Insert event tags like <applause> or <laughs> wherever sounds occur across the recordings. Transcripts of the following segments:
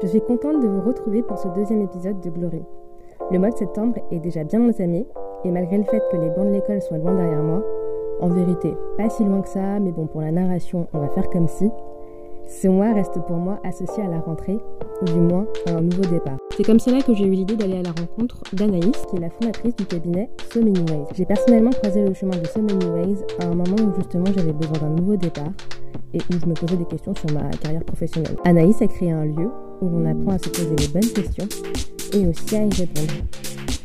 Je suis contente de vous retrouver pour ce deuxième épisode de Glory. Le mois de septembre est déjà bien entamé et malgré le fait que les bancs de l'école soient loin derrière moi, en vérité pas si loin que ça, mais bon pour la narration on va faire comme si, ce mois reste pour moi associé à la rentrée, ou du moins à un nouveau départ. C'est comme cela que j'ai eu l'idée d'aller à la rencontre d'Anaïs, qui est la fondatrice du cabinet So Many Ways. J'ai personnellement croisé le chemin de So Many Ways à un moment où justement j'avais besoin d'un nouveau départ et où je me posais des questions sur ma carrière professionnelle. Anaïs a créé un lieu où l'on apprend à se poser les bonnes questions et aussi à y répondre.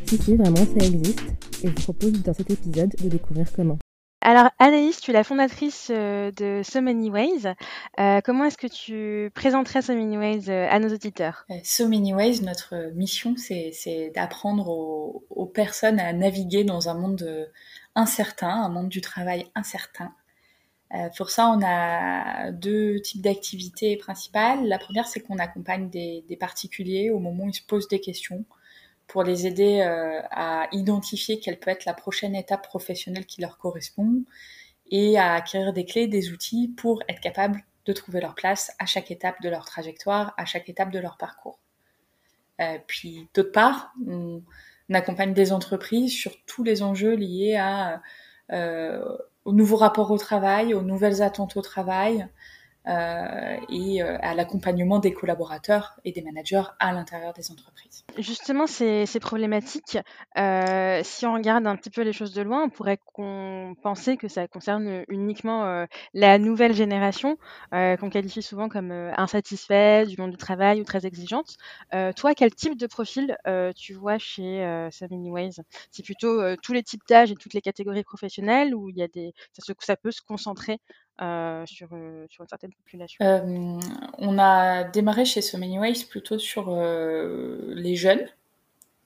Si, si, vraiment, ça existe et je vous propose dans cet épisode de découvrir comment. Alors Anaïs, tu es la fondatrice euh, de So Many Ways. Euh, comment est-ce que tu présenterais So Many Ways euh, à nos auditeurs? So Many Ways, notre mission, c'est d'apprendre aux, aux, personnes à naviguer dans un monde incertain, un monde du travail incertain. Euh, pour ça, on a deux types d'activités principales. La première, c'est qu'on accompagne des, particuliers au moment où ils se posent des questions pour les aider euh, à identifier quelle peut être la prochaine étape professionnelle qui leur correspond et à acquérir des clés, des outils pour être capable de trouver leur place à chaque étape de leur trajectoire, à chaque étape de leur parcours. Euh, puis d'autre part, on, accompagne des entreprises sur tous les enjeux liés à au nouveau rapport au travail, aux nouvelles attentes au travail euh, et euh, à l'accompagnement des collaborateurs et des managers à l'intérieur des entreprises. Justement, ces, problématiques, euh, si on regarde un petit peu les choses de loin, on pourrait penser que ça concerne uniquement la nouvelle génération, qu'on qualifie souvent comme insatisfaite du monde du travail ou très exigeante. toi, quel type de profil tu vois chez euh, Ways C'est plutôt tous les types d'âge et toutes les catégories professionnelles ou ça peut se concentrer euh, euh, sur, une certaine population euh, On a démarré chez So Many Ways plutôt sur les jeunes,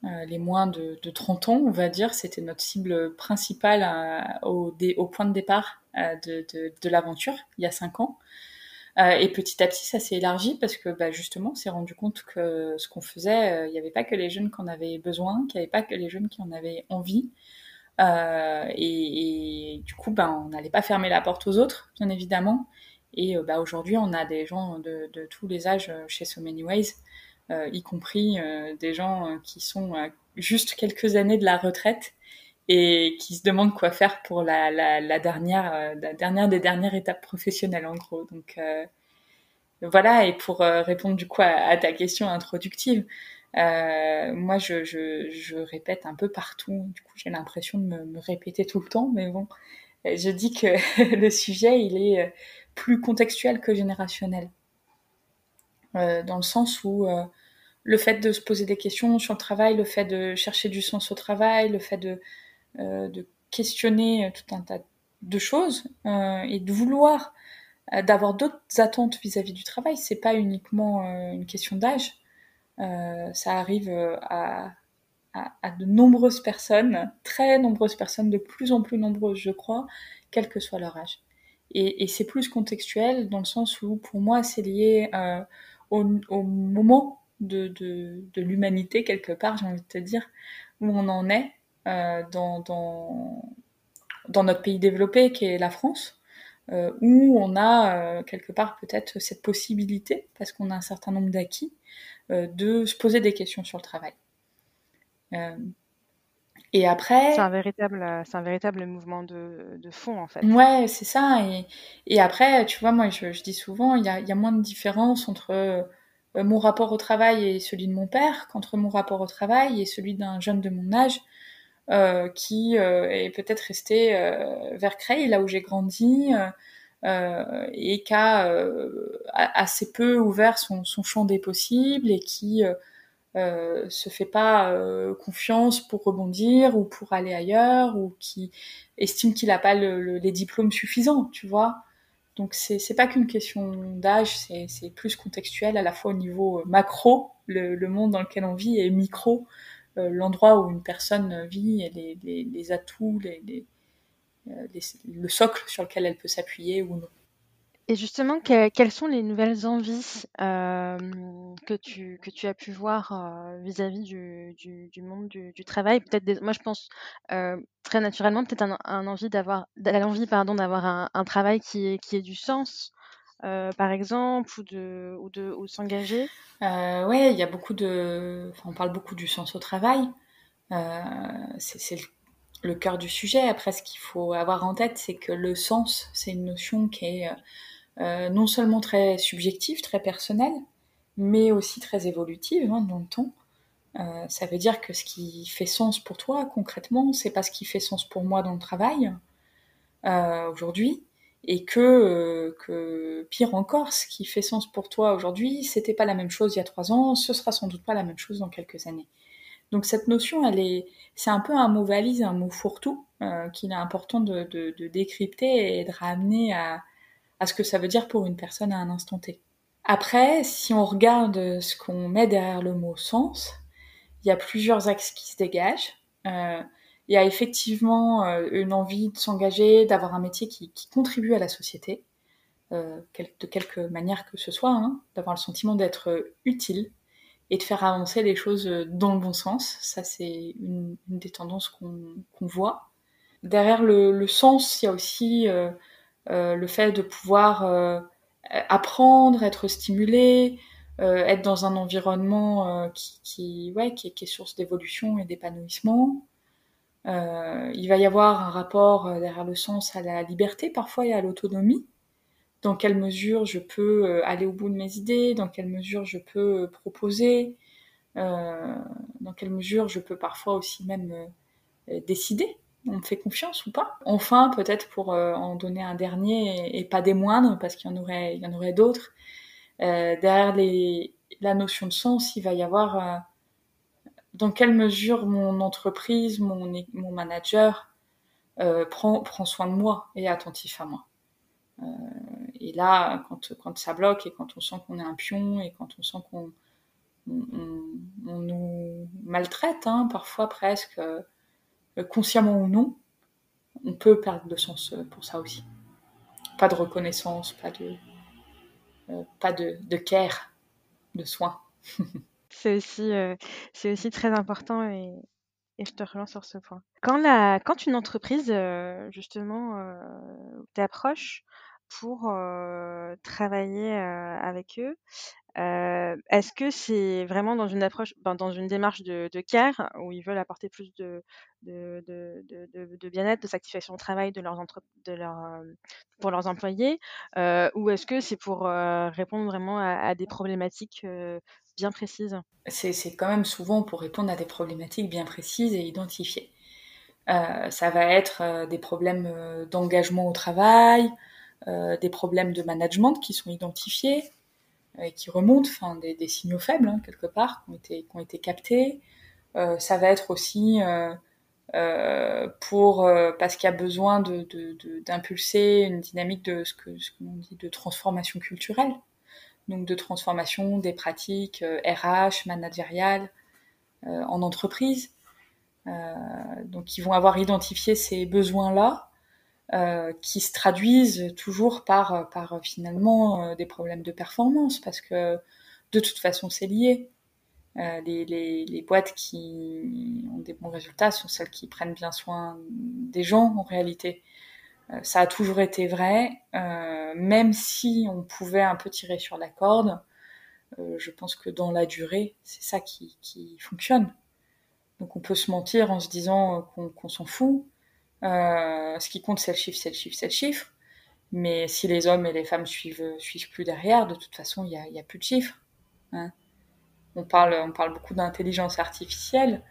les moins de, de, 30 ans, on va dire. C'était notre cible principale au, point de départ de, l'aventure, il y a 5 ans. et petit à petit, ça s'est élargi parce que bah, justement, on s'est rendu compte que ce qu'on faisait, il n'y avait pas que les jeunes qui en avaient besoin, qu'il n'y avait pas que les jeunes qui en avaient envie. Euh, et, du coup, ben, on n'allait pas fermer la porte aux autres, bien évidemment. Et euh, bah, aujourd'hui, on a des gens de, de, tous les âges chez So Many Ways, euh, y compris euh, des gens qui sont juste quelques années de la retraite et qui se demandent quoi faire pour la, la, la dernière, la dernière des dernières étapes professionnelles, en gros. Donc voilà, et pour répondre du coup à ta question introductive, euh, moi, je, répète un peu partout. Du coup, j'ai l'impression de me, répéter tout le temps, mais bon, je dis que <laughs> le sujet, il est euh, plus contextuel que générationnel. Euh, dans le sens où euh, le fait de se poser des questions sur le travail, le fait de chercher du sens au travail, le fait de, euh, questionner tout un tas de choses euh, et de vouloir d'avoir d'autres attentes vis-à-vis -vis du travail, c'est pas uniquement une question d'âge euh, ça arrive euh, à, de nombreuses personnes, très nombreuses personnes, de plus en plus nombreuses, je crois, quel que soit leur âge. Et, c'est plus contextuel dans le sens où, pour moi, c'est lié euh, au, moment de, l'humanité, quelque part, j'ai envie de te dire, où on en est euh, dans, notre pays développé, qui est la France, euh, où on a euh, quelque part peut-être cette possibilité, parce qu'on a un certain nombre d'acquis, euh, de se poser des questions sur le travail. Euh, et après. C'est un véritable, c'est un véritable mouvement de, de fond, en fait. Ouais, c'est ça. Et, et après, tu vois, moi, je, je dis souvent, il y a, y a, moins de différence entre euh, mon rapport au travail et celui de mon père qu'entre mon rapport au travail et celui d'un jeune de mon âge euh, qui euh, est peut-être resté vers Creil, là où j'ai grandi, euh, et qui a euh, assez peu ouvert son, son, champ des possibles et qui euh, se fait pas confiance pour rebondir ou pour aller ailleurs ou qui estime qu'il n'a pas le, le, les diplômes suffisants, tu vois. Donc c'est c'est pas qu'une question d'âge, c'est plus contextuel à la fois au niveau macro, le, monde dans lequel on vit, et micro, l'endroit où une personne vit et les, les, les atouts, les, les, le socle sur lequel elle peut s'appuyer ou non. Et justement, que, quelles sont les nouvelles envies euh, que, tu, que tu as pu voir euh, vis-à-vis du, du, du, monde du, du travail? Peut-être, moi, je pense euh, très naturellement, peut-être un, un, envie d'avoir, l'envie pardon d'avoir un, un, travail qui ait, qui ait du sens, euh, par exemple, ou de, ou de, ou s'engager. euh, Ouais, il y a beaucoup de... Enfin, on parle beaucoup du sens au travail. Euh, c'est le, cœur du sujet. Après, ce qu'il faut avoir en tête, c'est que le sens, c'est une notion qui est euh, non seulement très subjective, très personnelle, mais aussi très évolutive hein, dans le temps. Euh, ça veut dire que ce qui fait sens pour toi concrètement, c'est pas ce qui fait sens pour moi dans le travail euh, aujourd'hui, et que, euh, que pire encore, ce qui fait sens pour toi aujourd'hui, c'était pas la même chose il y a trois ans, ce sera sans doute pas la même chose dans quelques années. Donc cette notion, elle est, c'est un peu un mot valise, un mot fourre-tout qu'il est important de, décrypter et de ramener à, ce que ça veut dire pour une personne à un instant T. Après, si on regarde ce qu'on met derrière le mot sens, il y a plusieurs axes qui se dégagent. Euh, il y a effectivement euh, une envie de s'engager, d'avoir un métier qui, contribue à la société, euh, de quelque manière que ce soit, hein, d'avoir le sentiment d'être utile et de faire avancer les choses dans le bon sens. Ça, c'est une, des tendances qu'on voit. Derrière le, sens, il y a aussi le fait de pouvoir apprendre, être stimulé, euh, être dans un environnement euh, qui, ouais, qui, qui est source d'évolution et d'épanouissement. Euh, il va y avoir un rapport derrière le sens à la liberté parfois et à l'autonomie. Dans quelle mesure je peux aller au bout de mes idées, dans quelle mesure je peux proposer, dans quelle mesure je peux parfois aussi même décider on me fait confiance ou pas? Enfin, peut-être pour en donner un dernier et, pas des moindres, parce qu'il y en aurait, il y en aurait d'autres, euh, derrière la notion de sens, il va y avoir euh, dans quelle mesure mon entreprise, mon, mon manager euh, prend, prend soin de moi et est attentif à moi. Euh, et là, quand, quand ça bloque et quand on sent qu'on est un pion et quand on sent qu'on on, nous maltraite, hein, parfois presque, euh, consciemment ou non, on peut perdre de sens pour ça aussi. Pas de reconnaissance, pas de, euh, pas de, de, care, de soins. <laughs> c'est aussi, euh, c'est aussi très important et, et, je te relance sur ce point. Quand, la, quand une entreprise, euh, justement, t'approche pour travailler avec eux, est-ce que c'est vraiment dans une approche, dans une démarche de, de care où ils veulent apporter plus de, bien-être, de satisfaction au travail de leurs pour leurs employés, ou est-ce que c'est pour répondre vraiment à, des problématiques bien précises? C'est quand même souvent pour répondre à des problématiques bien précises et identifiées. ça va être des problèmes d'engagement au travail, des problèmes de management qui sont identifiés, et qui remontent, enfin des, signaux faibles hein, quelque part, qui ont été, captés. Euh, ça va être aussi euh, euh, pour euh, parce qu'il y a besoin de, d'impulser une dynamique de ce que ce qu'on dit de transformation culturelle, donc de transformation des pratiques RH, managériales en entreprise. donc ils vont avoir identifié ces besoins-là euh, qui se traduisent toujours par, par finalement euh, des problèmes de performance, parce que de toute façon c'est lié. Euh, les, les, les, boîtes qui ont des bons résultats sont celles qui prennent bien soin des gens en réalité. Euh, ça a toujours été vrai, même si on pouvait un peu tirer sur la corde. je pense que dans la durée, c'est ça qui, qui, fonctionne. Donc on peut se mentir en se disant qu'on s'en fout, euh, ce qui compte, c'est le chiffre, c'est le chiffre, c'est le chiffre. Mais si les hommes et les femmes suivent, suivent plus derrière, de toute façon, il n'y a, plus de chiffres. Hein. On, parle, on parle beaucoup d'intelligence artificielle.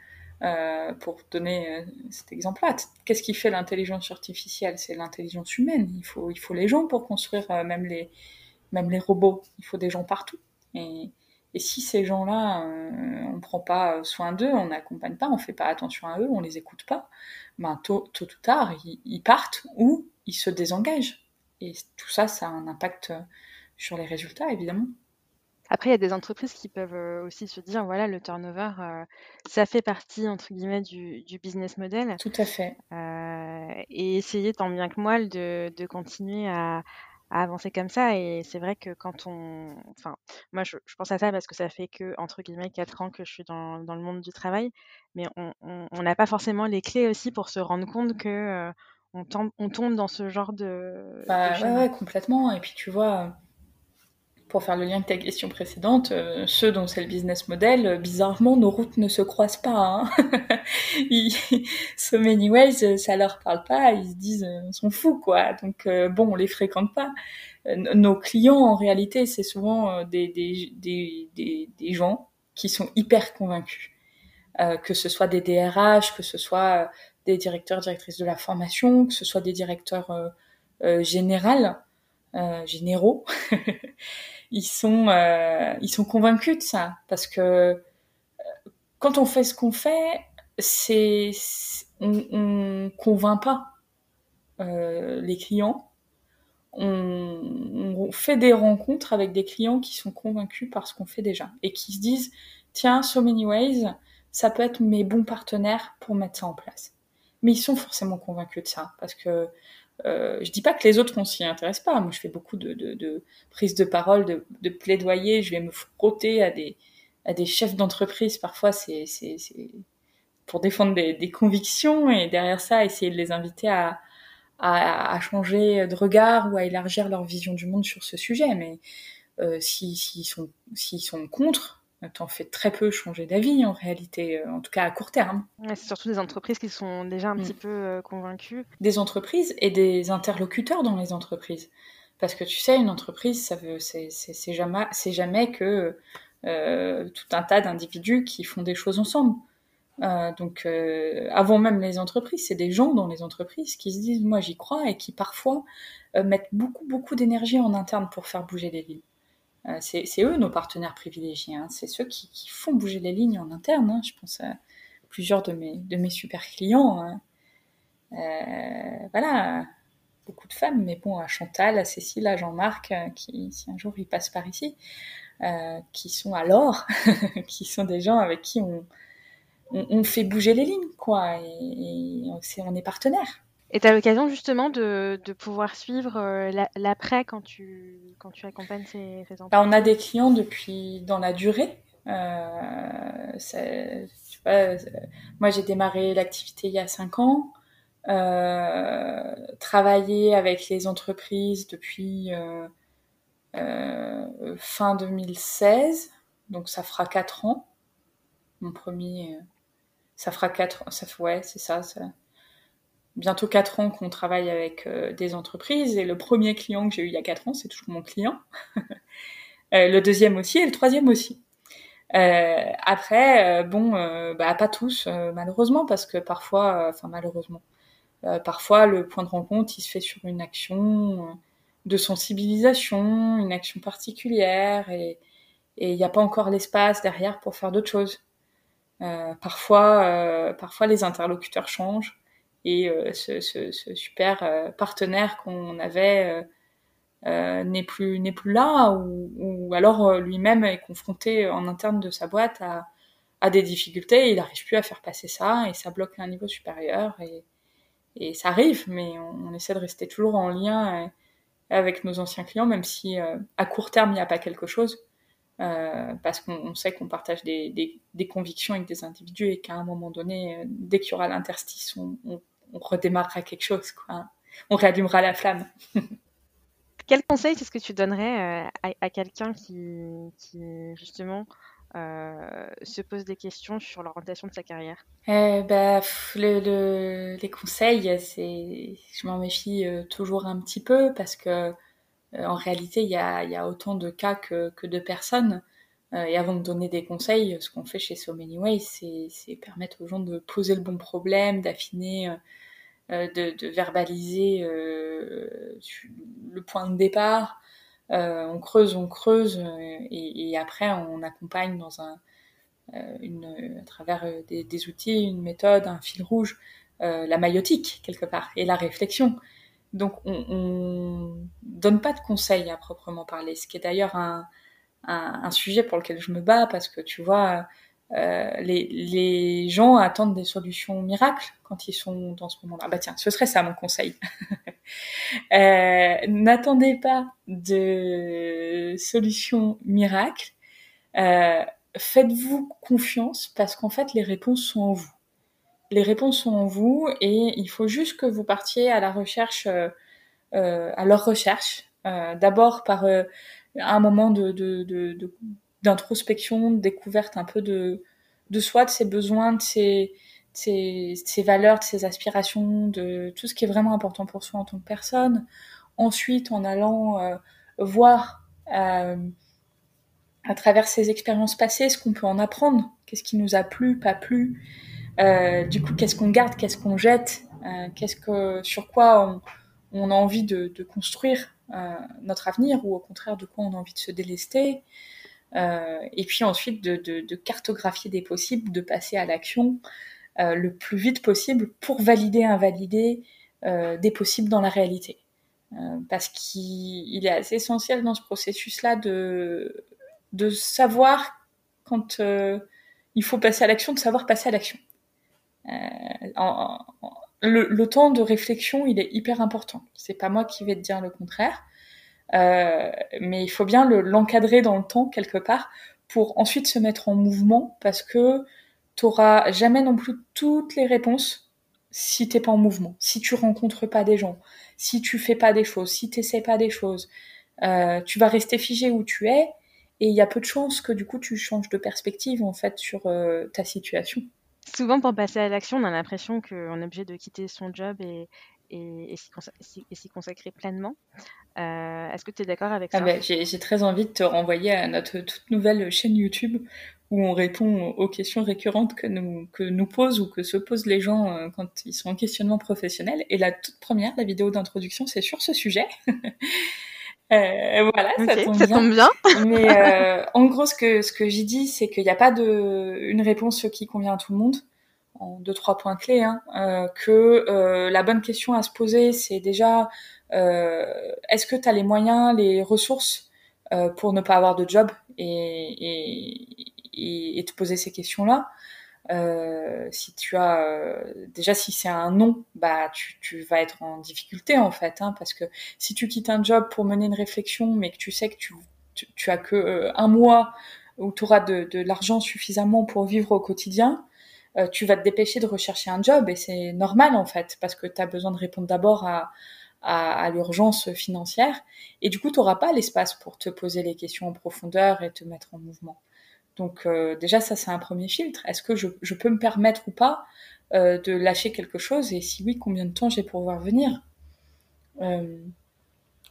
Euh, pour donner euh, cet exemple-là, qu'est-ce qui fait l'intelligence artificielle? C'est l'intelligence humaine. Il faut, il faut les gens pour construire même, les, même les robots. Il faut des gens partout. Et si ces gens-là, euh, on ne prend pas soin d'eux, on n'accompagne pas, on ne fait pas attention à eux, on les écoute pas, ben, tôt, tôt ou tard, ils, partent ou ils se désengagent. Et tout ça, ça a un impact sur les résultats, évidemment. Après, il y a des entreprises qui peuvent euh, aussi se dire, voilà, le turnover, euh, ça fait partie, entre guillemets, du, du business model. Tout à fait. et essayer tant bien que mal de, de continuer à, à avancer comme ça. Et c'est vrai que quand on. Enfin, moi, je, je, pense à ça parce que ça fait que, entre guillemets, quatre ans que je suis dans, dans le monde du travail. Mais on n'a pas forcément les clés aussi pour se rendre compte que. Euh, on, tombe, on, tombe, dans ce genre de. Bah, ouais, ouais, complètement. Et puis tu vois, pour faire le lien avec ta question précédente, ceux dont c'est le business model, bizarrement, nos routes ne se croisent pas. Hein. <laughs> so many ways, ça leur parle pas, ils se disent, on s'en fout, quoi. Donc, bon, on les fréquente pas. nos clients, en réalité, c'est souvent des, gens qui sont hyper convaincus. que ce soit des DRH, que ce soit des directeurs, directrices de la formation, que ce soit des directeurs euh, euh, euh, généraux, <laughs> ils sont ils sont convaincus de ça parce que quand on fait ce qu'on fait, c'est on, on convainc pas les clients. On, on, fait des rencontres avec des clients qui sont convaincus par ce qu'on fait déjà et qui se disent tiens, so many ways, ça peut être mes bons partenaires pour mettre ça en place mais ils sont forcément convaincus de ça parce que euh, je dis pas que les autres on s'y intéresse pas. Moi, je fais beaucoup de, prises de parole, de, de plaidoyer. Je vais me frotter à des chefs d'entreprise. Parfois, c'est pour défendre des, convictions et derrière ça, essayer de les inviter à, changer de regard ou à élargir leur vision du monde sur ce sujet. Mais euh, s'ils sont contre, t'en fais très peu changer d'avis en réalité, euh, en tout cas à court terme. c'est surtout des entreprises qui sont déjà un mm. petit peu euh, convaincues. Des entreprises et des interlocuteurs dans les entreprises. Parce que tu sais, une entreprise, ça veut, c'est, jamais, c'est jamais que euh, tout un tas d'individus qui font des choses ensemble. donc, avant même les entreprises, c'est des gens dans les entreprises qui se disent, moi j'y crois, et qui parfois mettent beaucoup, beaucoup d'énergie en interne pour faire bouger les lignes. Euh, c'est eux nos partenaires privilégiés. Hein. C'est ceux qui, font bouger les lignes en interne. Hein. Je pense à plusieurs de mes, de mes super clients. Hein. Euh, voilà, beaucoup de femmes, mais bon, à Chantal, à Cécile, à Jean-Marc, euh, qui, si un jour ils passent par ici, qui sont à l'or, <laughs> qui sont des gens avec qui on, on, fait bouger les lignes, quoi, et, et on est partenaires. Et tu as l'occasion justement de, de, pouvoir suivre euh, l'après quand tu, quand tu accompagnes ces, ces bah, On a des clients depuis dans la durée. Euh, tu vois, euh, moi, j'ai démarré l'activité il y a cinq ans. Euh, travaillé avec les entreprises depuis fin 2016, donc ça fera quatre ans. Mon premier, ça fera quatre, ça ouais, c'est ça, ça bientôt quatre ans qu'on travaille avec euh, des entreprises et le premier client que j'ai eu il y a quatre ans, c'est toujours mon client. <laughs> euh, le deuxième aussi et le troisième aussi. Euh, après, bon, bah, pas tous malheureusement parce que parfois, enfin malheureusement, parfois le point de rencontre il se fait sur une action de sensibilisation, une action particulière et il n'y a pas encore l'espace derrière pour faire d'autres choses. parfois, parfois les interlocuteurs changent et euh, ce, super euh, partenaire qu'on avait euh, n'est plus n'est plus là ou, alors lui-même est confronté en interne de sa boîte à, à des difficultés, il n'arrive plus à faire passer ça et ça bloque à un niveau supérieur et, ça arrive, mais on, essaie de rester toujours en lien avec nos anciens clients, même si à court terme il n'y a pas quelque chose, parce qu'on sait qu'on partage des, des, convictions avec des individus et qu'à un moment donné, dès qu'il y aura l'interstice, on, on redémarrera quelque chose, quoi. On réallumera la flamme. <laughs> Quel conseil est-ce que tu donnerais euh, à, quelqu'un qui, justement euh, se pose des questions sur l'orientation de sa carrière? Eh ben, Les conseils, c'est, je m'en méfie euh, toujours un petit peu parce que en réalité, il y a, autant de cas que, de personnes. Et avant de donner des conseils, ce qu'on fait chez So Many Ways, c'est permettre aux gens de poser le bon problème, d'affiner euh, de, de, verbaliser euh, le point de départ. Euh, on creuse, on creuse, et, après on accompagne dans un, à travers des, outils, une méthode, un fil rouge, la maïotique quelque part, et la réflexion. Donc on, on donne pas de conseils à proprement parler, ce qui est d'ailleurs un, un, un, sujet pour lequel je me bats parce que tu vois, euh, les, les, gens attendent des solutions miracles quand ils sont dans ce moment-là. Bah tiens, ce serait ça mon conseil. <laughs> euh, N'attendez pas de solutions miracles. Euh, Faites-vous confiance parce qu'en fait les réponses sont en vous. Les réponses sont en vous et il faut juste que vous partiez à la recherche, à leur recherche, D'abord par un moment d'introspection, de, découverte un peu de, soi, de ses besoins, de ses, valeurs, de ses aspirations, de tout ce qui est vraiment important pour soi en tant que personne. Ensuite, en allant euh, voir euh, à travers ses expériences passées ce qu'on peut en apprendre, qu'est-ce qui nous a plu, pas plu, euh, du coup, qu'est-ce qu'on garde, qu'est-ce qu'on jette, qu'est-ce que, sur quoi on, a envie de construire? Notre avenir ou au contraire de quoi on a envie de se délester. et puis ensuite de, cartographier des possibles, de passer à l'action, euh, le plus vite possible pour valider, invalider euh, des possibles dans la réalité. Euh, parce qu'il est assez essentiel dans ce processus-là de, de savoir quand il faut passer à l'action, de savoir passer à l'action. Le, temps de réflexion, il est hyper important. C'est pas moi qui vais te dire le contraire, euh, mais il faut bien l'encadrer dans le temps quelque part pour ensuite se mettre en mouvement parce que t'auras jamais non plus toutes les réponses si t'es pas en mouvement, si tu rencontres pas des gens, si tu fais pas des choses, si t'essaies pas des choses. Euh, tu vas rester figé où tu es et il y a peu de chances que du coup tu changes de perspective en fait sur euh, ta situation. Souvent pour passer à l'action, on a l'impression qu'on est obligé de quitter son job et, et, et s'y consacrer pleinement. Euh, Est-ce que tu es d'accord avec ah ça? bah, J'ai très envie de te renvoyer à notre toute nouvelle chaîne YouTube où on répond aux questions récurrentes que nous, que nous posent ou que se posent les gens euh, quand ils sont en questionnement professionnel. Et la toute première, la vidéo d'introduction, c'est sur ce sujet. <laughs> euh, voilà, ça, tombe, ça tombe bien. Mais <laughs> euh, en gros, ce que, ce que j'ai dit, c'est qu'il n'y a pas de, une réponse qui convient à tout le monde en deux trois points clés hein, euh, que euh, la bonne question à se poser c'est déjà euh, est-ce que tu as les moyens les ressources euh, pour ne pas avoir de job et, et, et, te poser ces questions-là? Euh, si tu as euh, déjà si c'est un non, bah tu, tu, vas être en difficulté en fait, hein, parce que si tu quittes un job pour mener une réflexion, mais que tu sais que tu, tu, tu as que euh, un mois où tu auras de, de l'argent suffisamment pour vivre au quotidien, euh, tu vas te dépêcher de rechercher un job et c'est normal en fait, parce que tu as besoin de répondre d'abord à, à, à l'urgence financière et du coup tu n'auras pas l'espace pour te poser les questions en profondeur et te mettre en mouvement. Donc euh, déjà ça c'est un premier filtre. Est-ce que je, peux me permettre ou pas euh, de lâcher quelque chose? Et si oui combien de temps j'ai pour voir venir? Euh,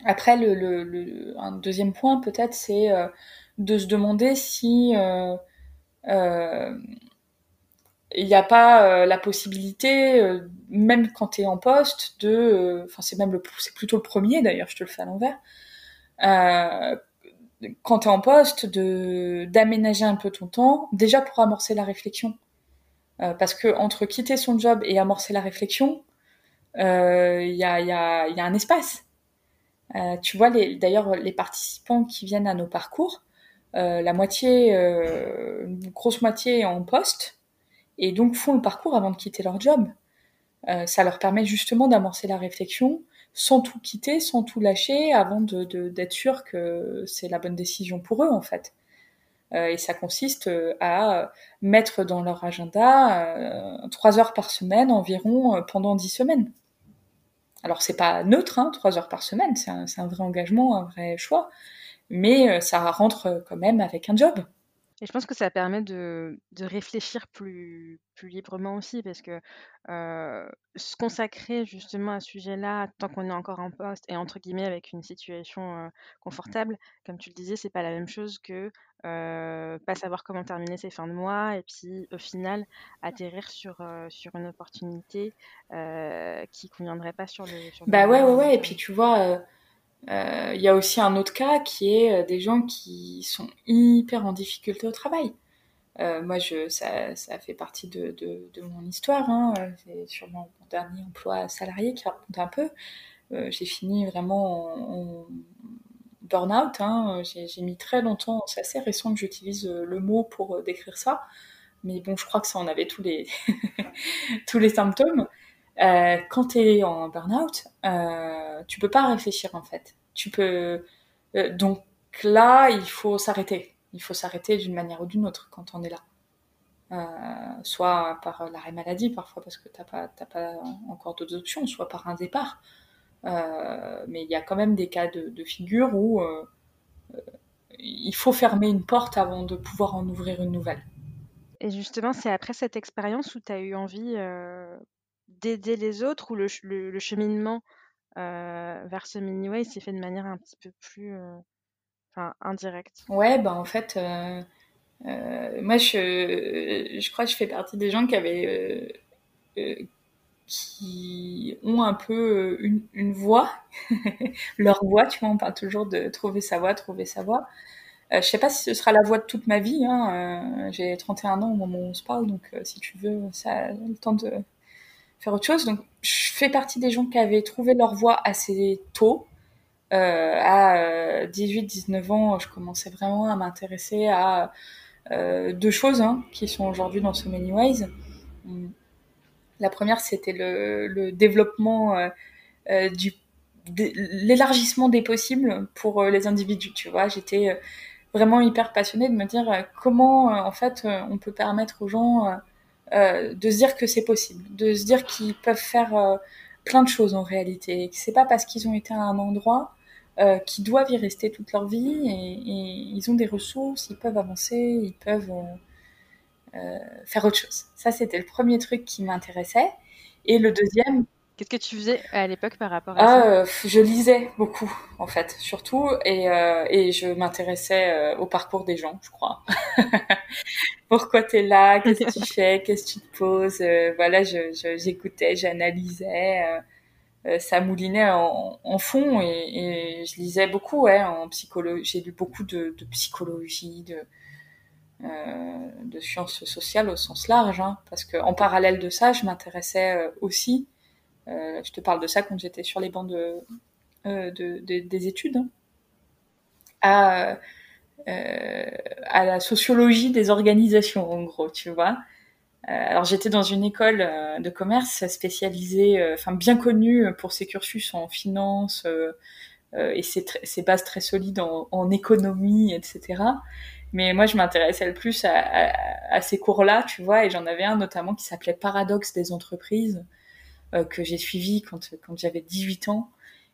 Après le, le, un deuxième point peut-être c'est de se demander si il n'y a pas la possibilité, même quand tu es en poste, de, enfin c'est même c'est plutôt le premier d'ailleurs, je te le fais à l'envers, quand tu es en poste, de d'aménager un peu ton temps, déjà pour amorcer la réflexion. Euh, parce que entre quitter son job et amorcer la réflexion, il euh, y, a, y, a, y, a, un espace. Euh, tu vois, d'ailleurs, les participants qui viennent à nos parcours, la moitié, une grosse moitié en poste, et donc font le parcours avant de quitter leur job. ça leur permet justement d'amorcer la réflexion, sans tout quitter, sans tout lâcher, avant d'être sûr que c'est la bonne décision pour eux en fait. Euh, et ça consiste euh, à mettre dans leur agenda euh, trois heures par semaine environ pendant dix semaines. Alors c'est pas neutre, hein, trois heures par semaine, c'est un, vrai engagement, un vrai choix, mais ça rentre quand même avec un job. Et je pense que ça permet de, de réfléchir plus, plus librement aussi, parce que euh, se consacrer justement à ce sujet-là, tant qu'on est encore en poste et entre guillemets avec une situation euh, confortable, comme tu le disais, c'est pas la même chose que euh, pas savoir comment terminer ses fins de mois et puis au final atterrir sur, sur une opportunité qui conviendrait pas sur le. Sur bah ouais, ouais, ouais. Et puis tu vois il euh, y a aussi un autre cas qui est euh, des gens qui sont hyper en difficulté au travail. Euh, moi, ça, fait partie de, mon histoire. Hein. C'est sûrement mon dernier emploi salarié qui raconte un peu. J'ai fini vraiment en, en burn-out. Hein. J'ai mis très longtemps, c'est assez récent que j'utilise le mot pour décrire ça. Mais bon, je crois que ça en avait tous les, <laughs> tous les symptômes. Euh, quand tu es en burn-out, euh, tu peux pas réfléchir en fait. Tu peux euh, donc là, il faut s'arrêter. Il faut s'arrêter d'une manière ou d'une autre quand on est là. Euh, soit par l'arrêt maladie parfois parce que t'as pas pas encore d'autres options, soit par un départ. mais il y a quand même des cas de figure où il faut fermer une porte avant de pouvoir en ouvrir une nouvelle. Et justement, c'est après cette expérience où tu as eu envie d'aider les autres ou le, cheminement vers ce mini-way s'est fait de manière un petit peu plus indirecte? Ouais, bah en fait, moi je, je crois que je fais partie des gens qui avaient. qui ont un peu une, voix, <laughs> leur voix, tu vois, on parle toujours de trouver sa voix, trouver sa voix. Euh, je sais pas si ce sera la voie de toute ma vie. Hein. Euh, j'ai 31 ans au moment où on se parle, donc euh, si tu veux, ça le temps de faire autre chose. Donc, je fais partie des gens qui avaient trouvé leur voie assez tôt. à 18-19 ans, je commençais vraiment à m'intéresser à deux choses hein, qui sont aujourd'hui dans So Many Ways. La première, c'était le, développement du l'élargissement des possibles pour les individus. Tu vois, j'étais vraiment hyper passionnée de me dire euh, comment euh, en fait euh, on peut permettre aux gens de se dire que c'est possible, de se dire qu'ils peuvent faire plein de choses en réalité, et que c'est pas parce qu'ils ont été à un endroit qu'ils doivent y rester toute leur vie et, ils ont des ressources, ils peuvent avancer, ils peuvent faire autre chose. Ça, c'était le premier truc qui m'intéressait. Et le deuxième, Qu'est-ce que tu faisais à l'époque par rapport à ah, ça euh, Je lisais beaucoup, en fait, surtout, et, euh, et je m'intéressais euh, au parcours des gens, je crois. <laughs> Pourquoi tu es là? Qu'est-ce que tu <laughs> fais? Qu'est-ce que tu te poses? Voilà, j'écoutais, je, j'analysais. ça moulinait en, en fond et, et, je lisais beaucoup, ouais, en psychologie. J'ai lu beaucoup de, de psychologie, de, de sciences sociales au sens large, hein, parce que en parallèle de ça, je m'intéressais aussi euh, je te parle de ça quand j'étais sur les bancs de, euh, des études. À, euh, à la sociologie des organisations, en gros, tu vois. alors j'étais dans une école de commerce spécialisée, enfin bien connue pour ses cursus en finance et ses, ses, bases très solides en, économie, etc. Mais moi, je m'intéressais le plus à, à, ces cours-là, tu vois, et j'en avais un notamment qui s'appelait Paradoxe des entreprises, euh, que j'ai suivi quand, quand j'avais 18 ans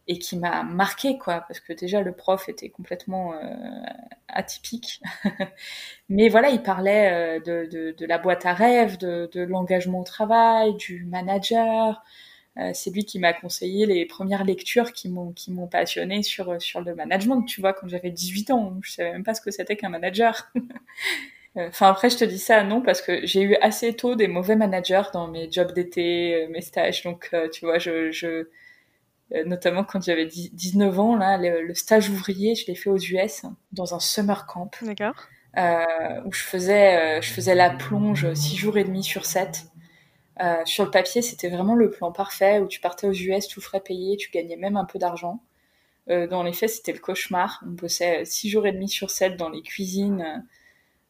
et qui m'a marqué quoi parce que déjà le prof était complètement euh, atypique. <laughs> Mais voilà il parlait euh, de, de, la boîte à rêve de, de l'engagement au travail du manager. Euh, c'est lui qui m'a conseillé les premières lectures qui m'ont qui m'ont passionné sur sur le management tu vois quand j'avais 18 ans. Je savais même pas ce que c'était qu'un manager. Euh, <laughs> enfin après, je te dis ça non parce que j'ai eu assez tôt des mauvais managers dans mes jobs d'été, euh, mes stages. Donc euh, tu vois, je, je notamment quand j'avais 19 ans là, le, stage ouvrier, je l'ai fait aux US dans un summer camp. D'accord. Euh, où je faisais, je faisais la plonge 6 jours et demi sur 7. Euh, sur le papier, c'était vraiment le plan parfait où tu partais aux US, tout frais payé, tu gagnais même un peu d'argent. Euh, dans les faits, c'était le cauchemar. On bossait 6 jours et demi sur 7 dans les cuisines euh,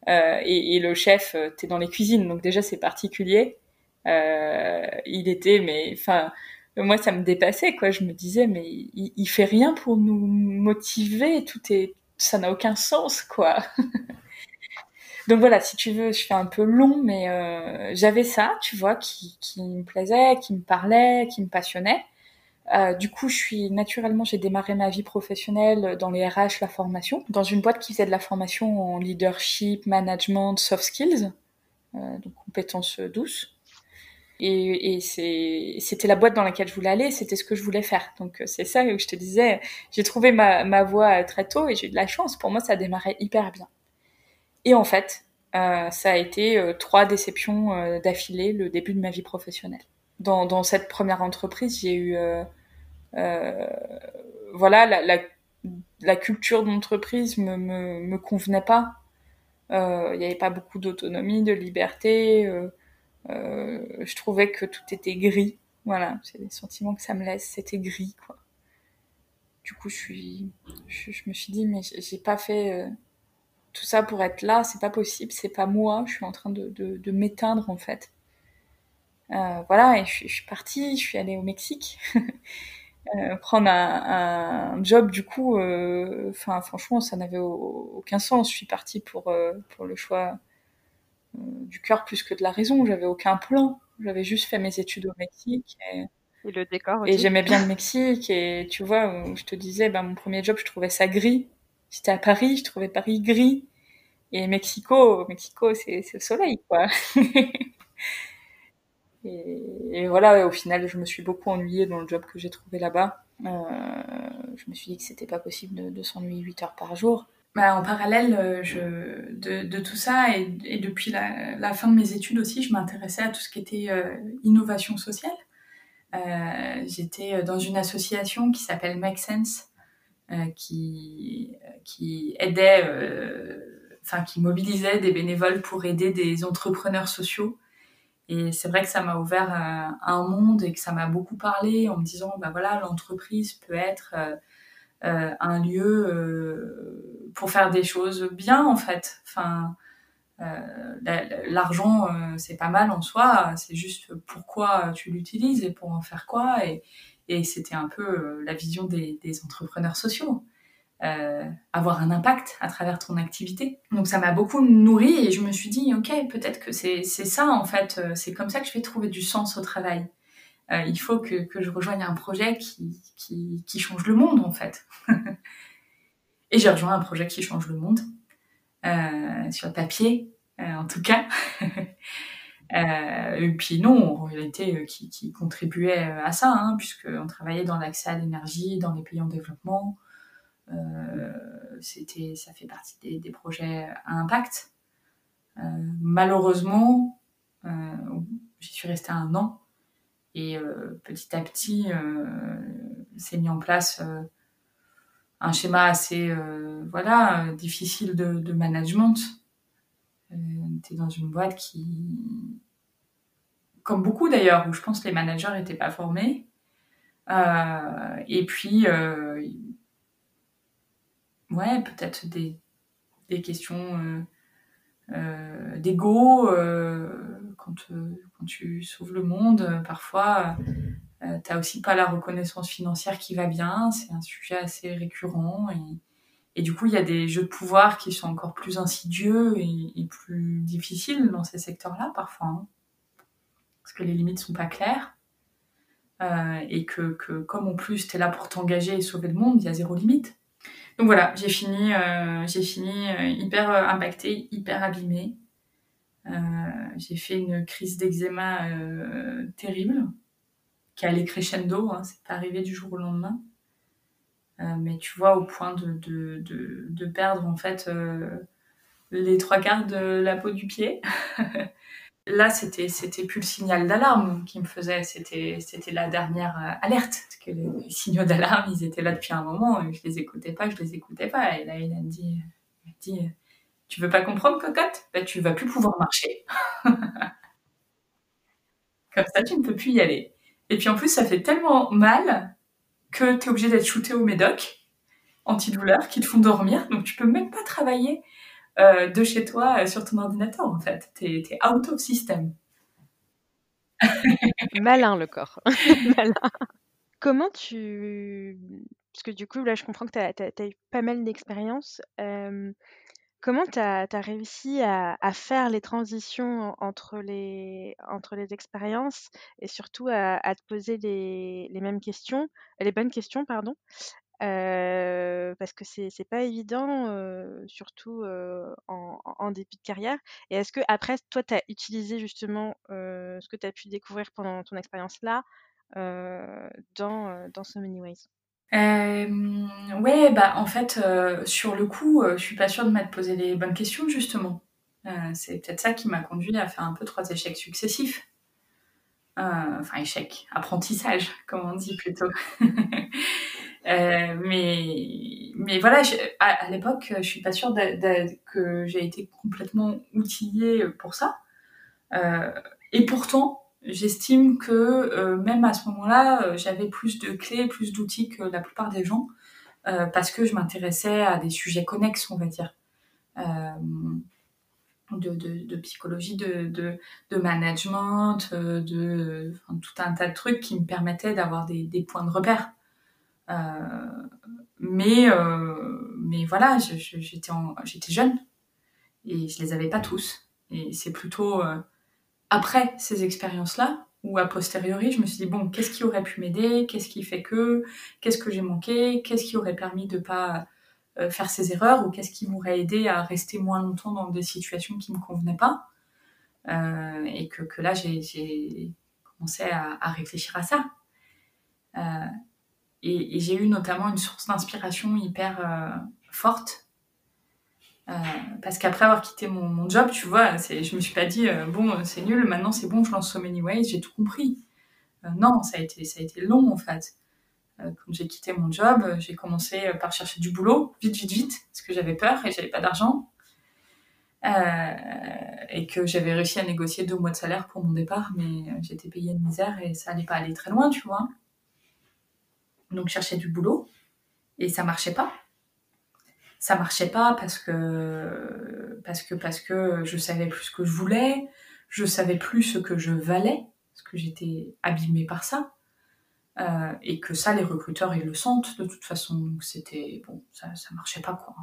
et, et, le chef, euh, t'es dans les cuisines, donc déjà c'est particulier. Euh, il était, mais enfin, moi ça me dépassait quoi. Je me disais, mais il, il fait rien pour nous motiver. Tout est, ça n'a aucun sens quoi. <laughs> Donc voilà, si tu veux, je fais un peu long, mais euh, j'avais ça, tu vois, qui me plaisait, qui me parlait, qui me passionnait. Euh, du coup, je suis naturellement, j'ai démarré ma vie professionnelle dans les RH, la formation, dans une boîte qui faisait de la formation en leadership, management, soft skills, euh, donc compétences douces. Et, et c'était la boîte dans laquelle je voulais aller, c'était ce que je voulais faire. Donc euh, c'est ça où je te disais, j'ai trouvé ma, ma voie très tôt et j'ai eu de la chance. Pour moi, ça a démarré hyper bien. Et en fait, euh, ça a été euh, trois déceptions euh, d'affilée le début de ma vie professionnelle. Dans, cette première entreprise, j'ai eu euh, voilà, la, culture d'entreprise me, me, me convenait pas. Euh, il n'y avait pas beaucoup d'autonomie, de liberté. Euh, je trouvais que tout était gris. Voilà, c'est les sentiments que ça me laisse. C'était gris, quoi. Du coup, je suis, je, me suis dit, mais j'ai pas fait tout ça pour être là, c'est pas possible, c'est pas moi, je suis en train de m'éteindre en fait. Euh, voilà, et je, je, suis partie, je suis allée au Mexique. <laughs> Euh, prendre un, un, job du coup euh, enfin franchement ça n'avait aucun sens je suis partie pour pour le choix du cœur plus que de la raison j'avais aucun plan j'avais juste fait mes études au Mexique et Et le décor Et j'aimais bien le <laughs> Mexique. Et tu vois, je te disais, ben, mon premier job, je trouvais ça gris. J'étais à Paris, je trouvais Paris gris. Et Mexico, Mexico, c'est le soleil, quoi. <laughs> et, voilà, au final, je me suis beaucoup ennuyée dans le job que j'ai trouvé là-bas. Euh, je me suis dit que c'était pas possible de, s'ennuyer 8 heures par jour. Bah, en parallèle euh, de, tout ça et, depuis la, fin de mes études aussi, je m'intéressais à tout ce qui était euh, innovation sociale. J'étais dans une association qui s'appelle Make Sense, qui, qui aidait, enfin qui mobilisait des bénévoles pour aider des entrepreneurs sociaux. Et c'est vrai que ça m'a ouvert un monde et que ça m'a beaucoup parlé en me disant, bah voilà, l'entreprise peut être euh, un lieu euh, pour faire des choses bien en fait. Enfin, euh, l'argent c'est pas mal en soi, c'est juste pourquoi tu l'utilises et pour en faire quoi. Et, et c'était un peu la vision des, des entrepreneurs sociaux. Euh, avoir un impact à travers ton activité. Donc ça m'a beaucoup nourri et je me suis dit, ok, peut-être que c'est ça en fait, c'est comme ça que je vais trouver du sens au travail. Euh, il faut que, je rejoigne un projet qui, qui, change le monde, en fait. <laughs> et j'ai rejoint un projet qui change le monde, euh, sur le papier, euh, en tout cas. <laughs> Euh, et puis non, en réalité, euh, qui, qui contribuait à ça, hein, puisqu'on travaillait dans l'accès à l'énergie dans les pays en développement. Euh, c'était, ça fait partie des, projets à impact. malheureusement, j'y suis restée un an et euh, petit à petit, euh, s'est mis en place euh, un schéma assez voilà difficile de, management. es dans une boîte qui, comme beaucoup d'ailleurs, où je pense les managers n'étaient pas formés. et puis, ouais, peut-être des, des questions euh, d'ego, quand, quand tu sauves le monde, euh, parfois, euh, tu n'as aussi pas la reconnaissance financière qui va bien. C'est un sujet assez récurrent. Et, et du coup, il y a des jeux de pouvoir qui sont encore plus insidieux et, plus difficiles dans ces secteurs-là, parfois. Hein. Parce que les limites sont pas claires. Euh, et que, que, comme en plus tu es là pour t'engager et sauver le monde, il y a zéro limite. Donc voilà, j'ai fini, euh, j'ai fini euh, hyper impactée, hyper abîmée. Euh, j'ai fait une crise d'eczéma euh, terrible qui allait crescendo, hein, c'est pas arrivé du jour au lendemain. Euh, mais tu vois, au point de, de, de, de perdre en fait les trois quarts de la peau du pied. <laughs> Là, c'était c'était plus le signal d'alarme qui me faisait, c'était c'était la dernière alerte. Parce que les, signaux d'alarme, ils étaient là depuis un moment. Je les écoutais pas, je les écoutais pas. Et là, il a dit, il dit tu veux pas comprendre, cocotte? Ben, Tu vas plus pouvoir marcher. <laughs> Comme ça, tu ne peux plus y aller. Et puis en plus, ça fait tellement mal que tu es obligé d'être shooté au médoc, antidouleur, qui te font dormir. Donc tu peux même pas travailler euh, de chez toi euh, sur ton ordinateur, en fait. Tu es, out of system. <laughs> Malin le corps. <laughs> Malin. Comment tu... Parce que du coup, là, je comprends que tu as, eu pas mal d'expériences. Euh, Comment tu as réussi à à faire les transitions entre les entre les expériences et surtout à à te poser les les mêmes questions les bonnes questions, pardon? Parce que c'est c'est pas évident, surtout, en en début de carrière et est-ce qu'après toi, tu as utilisé justement, ce que tu as pu découvrir pendant ton expérience-là, heu, dans, dans So Many Ways? Ouais, bah en fait, sur le coup, je suis pas sûre de m'être posé les bonnes questions justement. C'est peut-être ça qui m'a conduit à faire un peu trois échecs successifs. Enfin, échec, apprentissage, <laughs> comme on dit plutôt. Mais, mais voilà, à, l'époque, je suis pas sûre que j'ai été complètement outillée pour ça. et pourtant, j'estime que euh, même à ce moment-là, euh, j'avais plus de clés, plus d'outils que la plupart des gens, euh, parce que je m'intéressais à des sujets connexes, on va dire, de, de, psychologie, de, de, management, de tout un tas de trucs qui me permettaient d'avoir des, points de repère. Mais, mais voilà, j'étais jeune et je les avais pas tous. Et c'est plutôt après ces expériences-là ou a posteriori, je me suis dit, bon, qu'est-ce qui aurait pu m'aider? Qu'est-ce qui fait que? Qu'est-ce que j'ai manqué? Qu'est-ce qui aurait permis de pas euh, faire ces erreurs Ou qu'est-ce qui m'aurait aidé à rester moins longtemps dans des situations qui me convenaient pas? Euh, Et que, là, j'ai commencé à, réfléchir à ça. Euh, et, j'ai eu notamment une source d'inspiration hyper euh, forte. Euh, parce qu'après avoir quitté mon, job, tu vois, je me suis pas dit euh, bon c'est nul, maintenant c'est bon, je lance So Many Ways, j'ai tout compris. Non, ça a été ça a été long en fait. quand j'ai quitté mon job, j'ai commencé par chercher du boulot, vite vite vite, parce que j'avais peur et j'avais pas d'argent. et que j'avais réussi à négocier deux mois de salaire pour mon départ, mais j'étais payée une misère et ça allait pas aller très loin, tu vois. Donc cherchais du boulot et ça marchait pas. Ça marchait pas parce que parce que parce que je savais plus ce que je voulais, je savais plus ce que je valais parce que j'étais abîmée par ça. Euh, et que ça, les recruteurs, ils le sentent de toute façon. Donc c'était bon, ça, ça marchait pas quoi.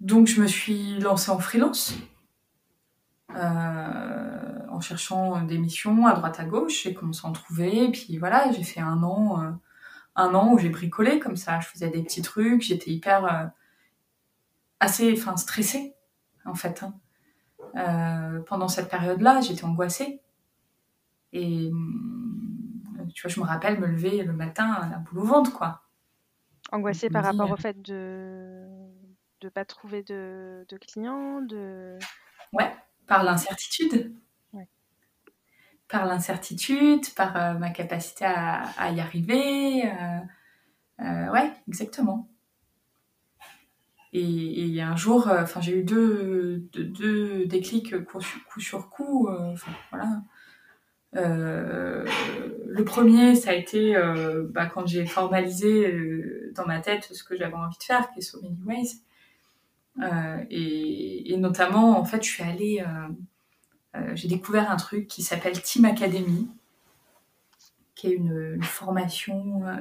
Donc je me suis lancée en freelance. Euh, en cherchant des missions à droite à gauche, j'ai commencé à en trouver, et puis voilà, j'ai fait un an, euh, un an où j'ai bricolé comme ça, je faisais des petits trucs, j'étais hyper euh, assez, enfin stressée en fait. Hein. Euh, pendant cette période-là, j'étais angoissée. Et mm, tu vois, je me rappelle me lever le matin la boule au ventre, quoi. Angoissée par rapport au fait de ne pas trouver de, de clients, de... Ouais, par l'incertitude par l'incertitude, par euh, ma capacité à, à y arriver. Euh, euh, ouais, exactement. Et, et un jour, euh, enfin, j'ai eu deux, deux, deux, déclics coup sur coup. Sur coup voilà. le premier, ça a été bah, quand j'ai formalisé dans ma tête ce que j'avais envie de faire, qui est So Many Ways. Et, et, notamment, en fait, je suis allée euh, j'ai découvert un truc qui s'appelle Team Academy, qui est une, formation euh,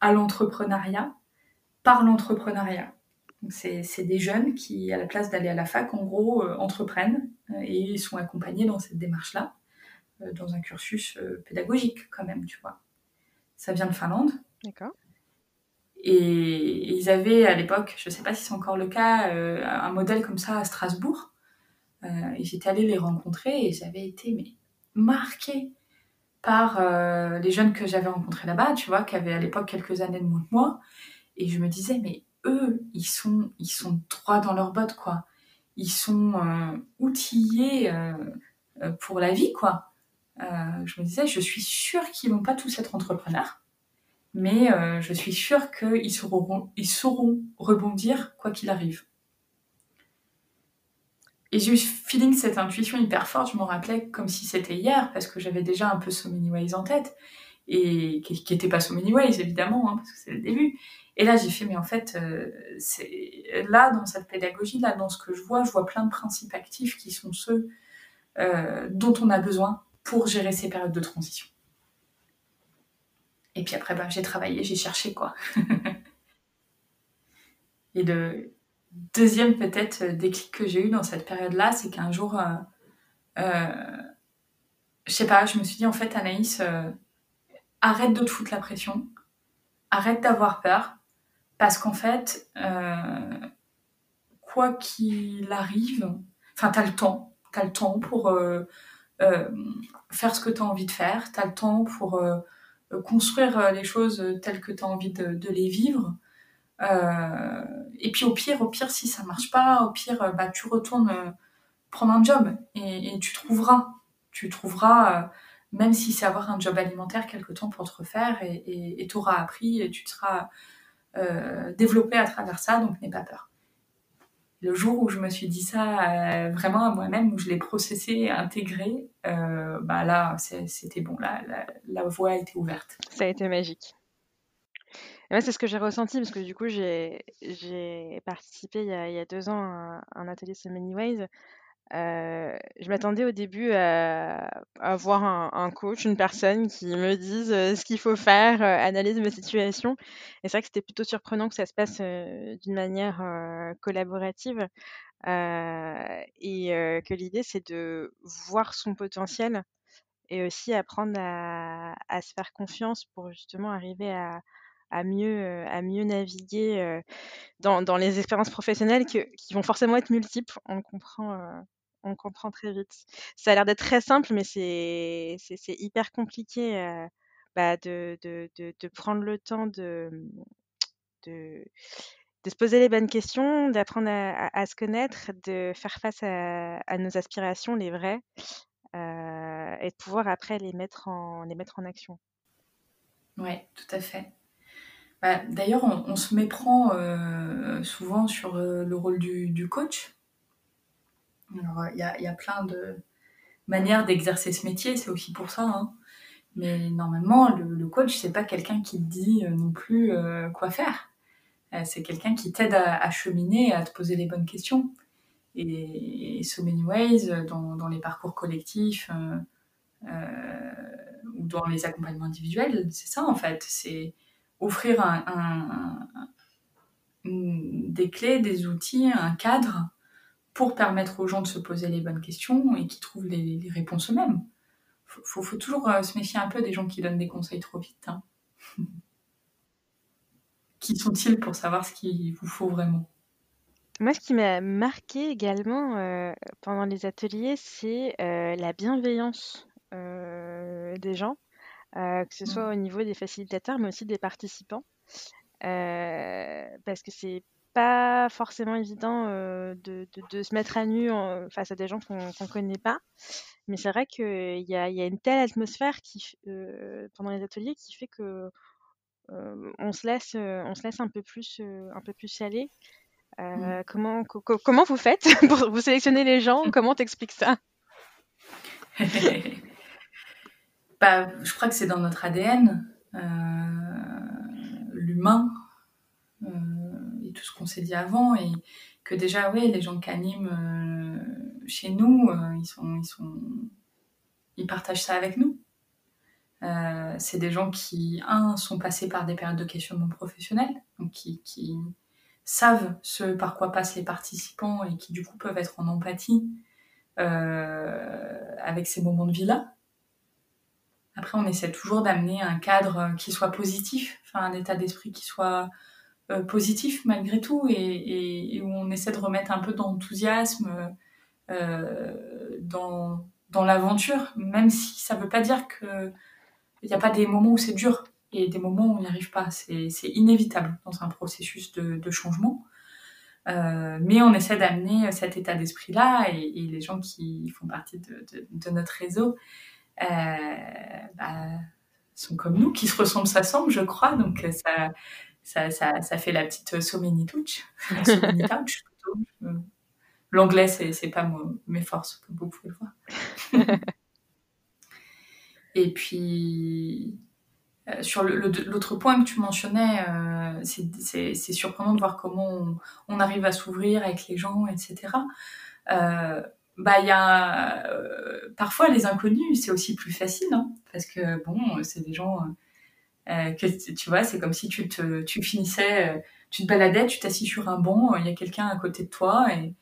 à l'entrepreneuriat par l'entrepreneuriat. C'est des jeunes qui, à la place d'aller à la fac, en gros, euh, entreprennent euh, et sont accompagnés dans cette démarche-là, euh, dans un cursus euh, pédagogique quand même, tu vois. Ça vient de Finlande. D'accord. Et, ils avaient à l'époque, je ne sais pas si c'est encore le cas, un modèle comme ça à Strasbourg. Euh, et j'étais allée les rencontrer et j'avais été marquée par euh, les jeunes que j'avais rencontrés là-bas, tu vois, qui avaient à l'époque quelques années de moins que moi. Et je me disais, mais eux, ils sont, ils sont droits dans leurs bottes, quoi. Ils sont euh, outillés euh, euh pour la vie, quoi. Euh, je me disais, je suis sûre qu'ils vont pas tous être entrepreneurs, mais je suis sûre qu'ils sauront, ils sauront rebondir quoi qu'il arrive. Et j'ai eu ce feeling, cette intuition hyper forte, je m'en rappelais comme si c'était hier, parce que j'avais déjà un peu So Many Ways en tête, et qui n'était pas So Many Ways, évidemment, hein, parce que c'est le début. Et là, j'ai fait, mais en fait, euh, là, dans cette pédagogie, là, dans ce que je vois, je vois plein de principes actifs qui sont ceux euh, dont on a besoin pour gérer ces périodes de transition. Et puis après, bah, j'ai travaillé, j'ai cherché, quoi. <laughs> et de, deuxième peut-être euh, déclic que j'ai eu dans cette période-là, c'est qu'un jour, euh, euh, je sais pas, je me suis dit en fait Anaïs, euh, arrête de te foutre la pression, arrête d'avoir peur, parce qu'en fait, euh, quoi qu'il arrive, enfin t'as le temps, t'as le temps pour faire ce que t'as envie de faire, t'as le temps pour construire les choses telles que t'as envie de, les vivre. Euh, et puis au pire, au pire, si ça marche pas, au pire, euh, bah tu retournes euh, prendre un job et, tu trouveras, tu trouveras, euh, même si c'est avoir un job alimentaire quelque temps pour te refaire et tu auras appris et tu seras euh, développé à travers ça, donc n'aie pas peur. Le jour où je me suis dit ça euh, vraiment à moi-même, où je l'ai processé, intégré, bah là, c'était bon, la, la, voie a été ouverte. Ça a été magique. C'est ce que j'ai ressenti parce que du coup, j'ai participé il y, a, deux ans à un atelier So Many Ways. Euh, je m'attendais au début à, à avoir un, coach, une personne qui me dise euh, ce qu'il faut faire, euh, analyse ma situation. Et c'est vrai que c'était plutôt surprenant que ça se passe d'une manière collaborative et que l'idée, c'est de voir son potentiel et aussi apprendre à, se faire confiance pour justement arriver à, mieux, naviguer dans, les expériences professionnelles qui vont forcément être multiples. On comprend, on comprend très vite. Ça a l'air d'être très simple, mais c'est hyper compliqué bah, de, prendre le temps de, se poser les bonnes questions, d'apprendre à, se connaître, de faire face à, nos aspirations, les vraies, euh, et de pouvoir après les mettre en, action. Oui, tout à fait. Bah, D'ailleurs, on, se méprend euh, souvent sur euh, le rôle du coach. Il y a, y a, plein de manières d'exercer ce métier, c'est aussi pour ça. Hein. Mais normalement, le, le coach, c'est pas quelqu'un qui te dit non plus quoi faire. Euh, c'est quelqu'un qui t'aide à, cheminer, à te poser les bonnes questions. Et, et So Many Ways, euh, dans, dans les parcours collectifs euh, euh, ou dans les accompagnements individuels, c'est ça en fait. C'est offrir un, des clés, des outils, un cadre pour permettre aux gens de se poser les bonnes questions et qui trouvent les, les réponses eux-mêmes. Faut, faut, faut, toujours se méfier un peu des gens qui donnent des conseils trop vite. Hein. <laughs> qui sont-ils pour savoir ce qu'il vous faut vraiment? Moi, ce qui m'a marqué également euh, pendant les ateliers, c'est euh, la bienveillance euh, des gens, euh, que ce soit mmh. au niveau des facilitateurs, mais aussi des participants. Euh, parce que c'est pas forcément évident de, de, de, se mettre à nu en, face à des gens qu'on qu connaît pas. Mais c'est vrai qu'il y a, y a, une telle atmosphère qui, pendant les ateliers qui fait que euh, on se laisse, on se laisse un peu plus, un peu plus aller. Mmh. Comment, co comment vous faites <laughs> pour vous sélectionner les gens? <laughs> Comment t'expliques ça? <laughs> Bah, je crois que c'est dans notre ADN, l'humain tout ce qu'on s'est dit avant et que déjà oui les gens qui animent chez nous ils sont ils sont ils partagent ça avec nous euh, c'est des gens qui, un, sont passés par des périodes de questionnement professionnel, donc qui, qui, savent ce par quoi passent les participants et qui, du coup, peuvent être en empathie euh, avec ces moments de vie-là. Après, on essaie toujours d'amener un cadre qui soit positif, enfin un état d'esprit qui soit euh, positif malgré tout, et, où on essaie de remettre un peu d'enthousiasme euh, dans, dans l'aventure, même si ça veut pas dire que il n'y a pas des moments où c'est dur et des moments où on n'y arrive pas. C'est inévitable dans un processus de, de changement. Euh, mais on essaie d'amener cet état d'esprit-là et, et, les gens qui font partie de, de, notre réseau bah, sont comme nous, qui se ressemblent, s'assemblent, je crois. Donc ça, ça, ça, ça fait la petite so many touch. <laughs> touch L'anglais, c'est pas mes forces, comme vous pouvez le voir. <laughs> Et puis, euh, sur l'autre point que tu mentionnais, euh, c'est surprenant de voir comment on, on arrive à s'ouvrir avec les gens, etc. Euh, bah, y a euh, parfois les inconnus, c'est aussi plus facile, hein, parce que bon, c'est des gens euh, que tu vois, c'est comme si tu te, tu finissais, tu te baladais, tu t'assis sur un banc, il y a quelqu'un à côté de toi et,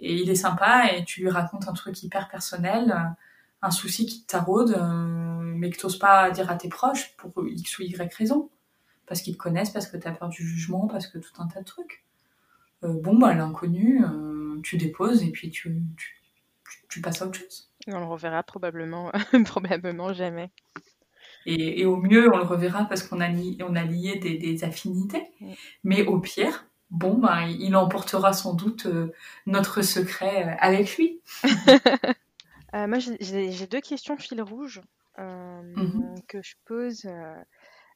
et il est sympa et tu lui racontes un truc hyper personnel un souci qui te taraude, euh, mais que tu n'oses pas dire à tes proches pour X ou Y raison. Parce qu'ils te connaissent, parce que tu as peur du jugement, parce que tout un tas de trucs. Euh, bon, bah, l'inconnu, euh, tu déposes et puis tu, tu, tu, passes à autre chose. On le reverra probablement, <laughs> probablement jamais. Et, et, au mieux, on le reverra parce qu'on a, li on a lié des, des affinités. Mais au pire, bon, bah, il emportera sans doute euh, notre secret euh, avec lui. <laughs> Euh, moi, j'ai deux questions fil rouge euh, mmh que je pose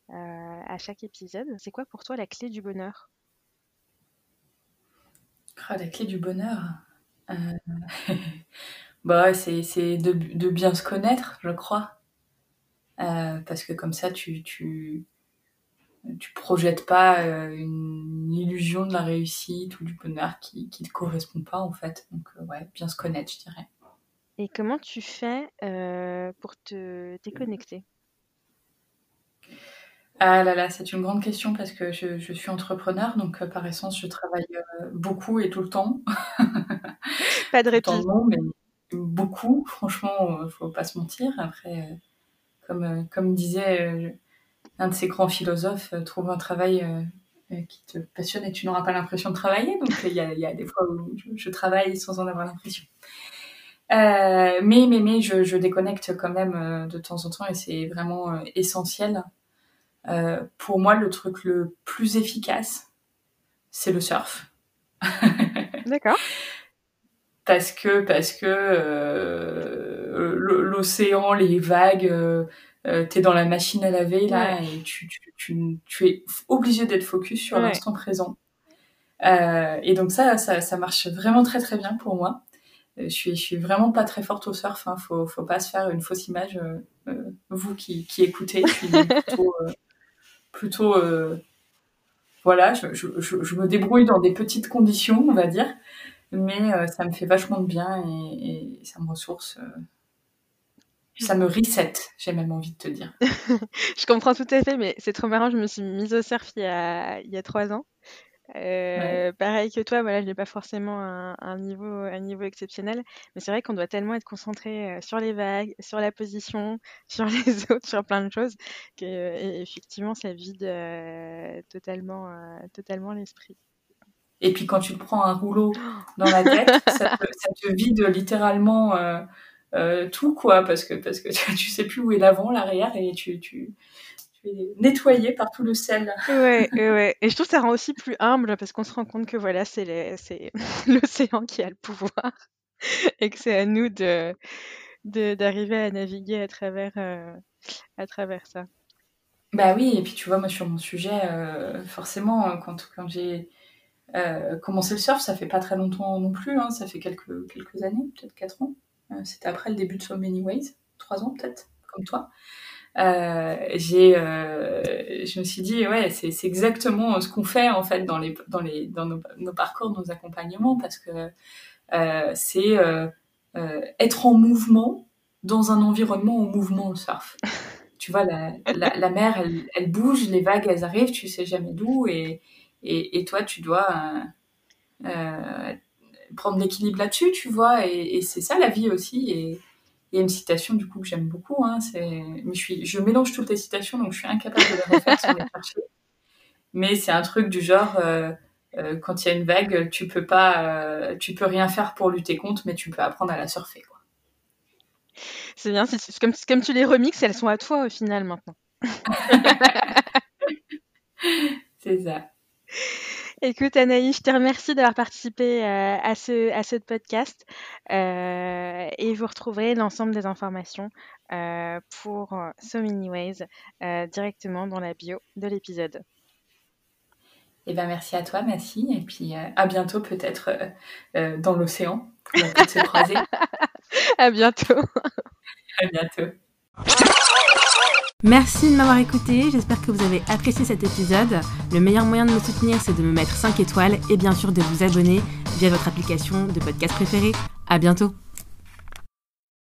à chaque épisode. C'est quoi pour toi la clé du bonheur? Ah, La clé du bonheur <laughs> bah, C'est de, de, bien se connaître, je crois. Parce que comme ça, tu, tu, tu projettes pas une illusion de la réussite ou du bonheur qui ne te correspond pas, en fait. Donc, ouais, bien se connaître, je dirais. Et comment tu fais euh, pour te déconnecter? Ah là là, c'est une grande question parce que je, je suis entrepreneur, donc euh, par essence, je travaille euh, beaucoup et tout le temps. Pas de <laughs> répit. Non, mais beaucoup, franchement, faut pas se mentir. Après, comme, comme disait un de ces grands philosophes, trouve un travail qui te passionne et tu n'auras pas l'impression de travailler. Donc il y, y, a des fois où je, je travaille sans en avoir l'impression. Euh, mais mais mais je, je, déconnecte quand même euh, de temps en temps et c'est vraiment euh, essentiel. Euh, pour moi, le truc le plus efficace, c'est le surf. D'accord. <laughs> parce que parce que l'océan, les vagues, euh, t'es dans la machine à laver là et tu, tu, tu, tu, es obligé d'être focus sur l'instant présent. Euh, et donc ça, ça, ça marche vraiment très très bien pour moi. Euh, je suis, je suis vraiment pas très forte au surf. Hein. Faut, faut pas se faire une fausse image. Euh, euh vous qui, qui, écoutez, je suis <laughs> plutôt, euh, plutôt voilà, je, je, je, me débrouille dans des petites conditions, on va dire, mais ça me fait vachement de bien et, et ça me ressource. Ça me reset, j'ai même envie de te dire. <laughs> je comprends tout à fait, mais c'est trop marrant. Je me suis mise au surf il y a, il y a trois ans. Euh, pareil que toi, voilà, je n'ai pas forcément un, un, niveau, un niveau exceptionnel, mais c'est vrai qu'on doit tellement être concentré euh, sur les vagues, sur la position, <laughs> sur les autres, <laughs> sur plein de choses, que effectivement, ça vide euh, totalement, euh, totalement l'esprit. Et puis quand tu te prends un rouleau dans la tête, ça, te, ça, te, vide littéralement euh, tout, quoi, parce que parce que <laughs> tu sais plus où est l'avant, l'arrière, et tu, tu nettoyé par tout le sel. <laughs> Ouais, ouais, Et je trouve que ça rend aussi plus humble parce qu'on se rend compte que voilà, c'est <laughs> l'océan qui a le pouvoir et que c'est à nous de d'arriver à naviguer à travers euh, à travers ça. Bah oui, et puis tu vois, moi sur mon sujet, euh, forcément, quand, quand j'ai euh, commencé le surf, ça fait pas très longtemps non plus, hein, ça fait quelques, quelques années, peut-être 4 ans. Euh, c'était après le début de So Many Ways, 3 ans peut-être, comme toi euh, j'ai, euh, je me suis dit, ouais, c'est, exactement ce qu'on fait en fait dans les, dans les, dans nos, parcours, nos accompagnements, parce que euh, c'est être en mouvement dans un environnement en mouvement, le surf. tu vois, la, la, mer, elle, elle, bouge, les vagues, elles arrivent, tu sais jamais d'où, et, et, et toi, tu dois prendre l'équilibre là-dessus, tu vois, et, et, c'est ça la vie aussi. Et, il y a une citation du coup que j'aime beaucoup, hein, c'est, mais je suis, je mélange toutes les citations donc je suis incapable de les refaire sans les chercher. Mais c'est un truc du genre, euh, euh, quand il y a une vague, tu peux pas, euh, tu peux rien faire pour lutter contre, mais tu peux apprendre à la surfer, quoi. C'est bien, c'est, comme, comme tu les remixes, elles sont à toi au final maintenant. <laughs> c'est ça. Écoute Anaïs, je te remercie d'avoir participé euh, à, ce, à ce podcast euh, et vous retrouverez l'ensemble des informations euh, pour So Many Ways directement dans la bio de l'épisode. Eh ben merci à toi, merci et puis à bientôt peut-être dans l'océan. Peut-être se croiser. <laughs> à bientôt. à bientôt. Merci de m'avoir écouté, j'espère que vous avez apprécié cet épisode. Le meilleur moyen de me soutenir, c'est de me mettre 5 étoiles et bien sûr de vous abonner via votre application de podcast préférée. À bientôt